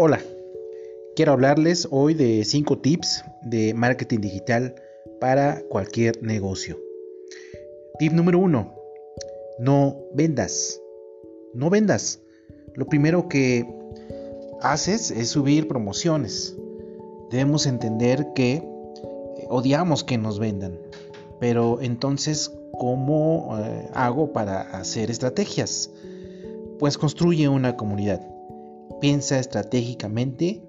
Hola, quiero hablarles hoy de 5 tips de marketing digital para cualquier negocio. Tip número 1. No vendas. No vendas. Lo primero que haces es subir promociones. Debemos entender que odiamos que nos vendan. Pero entonces, ¿cómo eh, hago para hacer estrategias? Pues construye una comunidad Piensa estratégicamente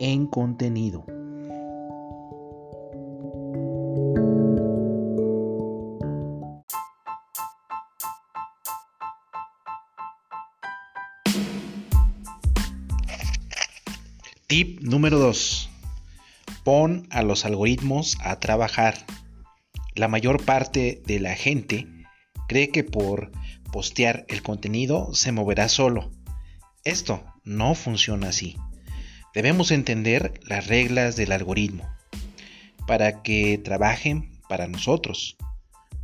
en contenido. Tip número 2. Pon a los algoritmos a trabajar. La mayor parte de la gente cree que por postear el contenido se moverá solo. Esto no funciona así. Debemos entender las reglas del algoritmo. Para que trabajen para nosotros,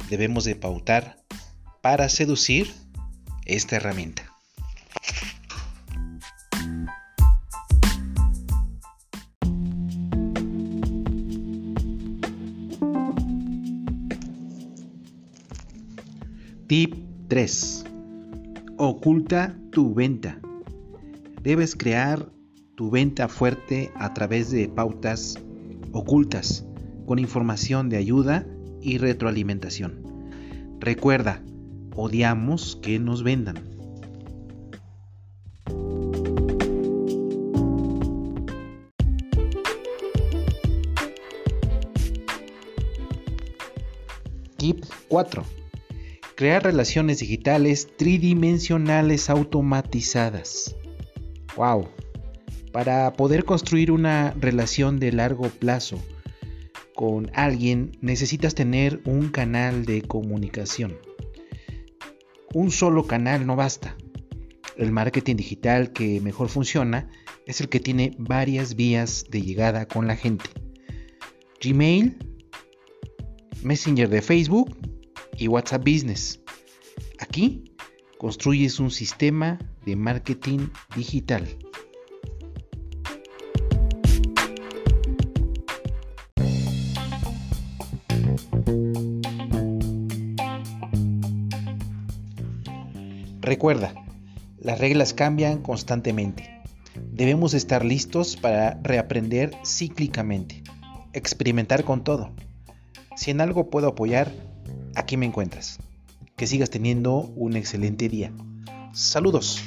debemos de pautar para seducir esta herramienta. Tip 3. Oculta tu venta. Debes crear tu venta fuerte a través de pautas ocultas, con información de ayuda y retroalimentación. Recuerda, odiamos que nos vendan. Tip 4. Crear relaciones digitales tridimensionales automatizadas. Wow. Para poder construir una relación de largo plazo con alguien necesitas tener un canal de comunicación. Un solo canal no basta. El marketing digital que mejor funciona es el que tiene varias vías de llegada con la gente. Gmail, Messenger de Facebook y WhatsApp Business. Aquí construyes un sistema de marketing digital. Recuerda, las reglas cambian constantemente. Debemos estar listos para reaprender cíclicamente, experimentar con todo. Si en algo puedo apoyar, aquí me encuentras. Que sigas teniendo un excelente día. Saludos.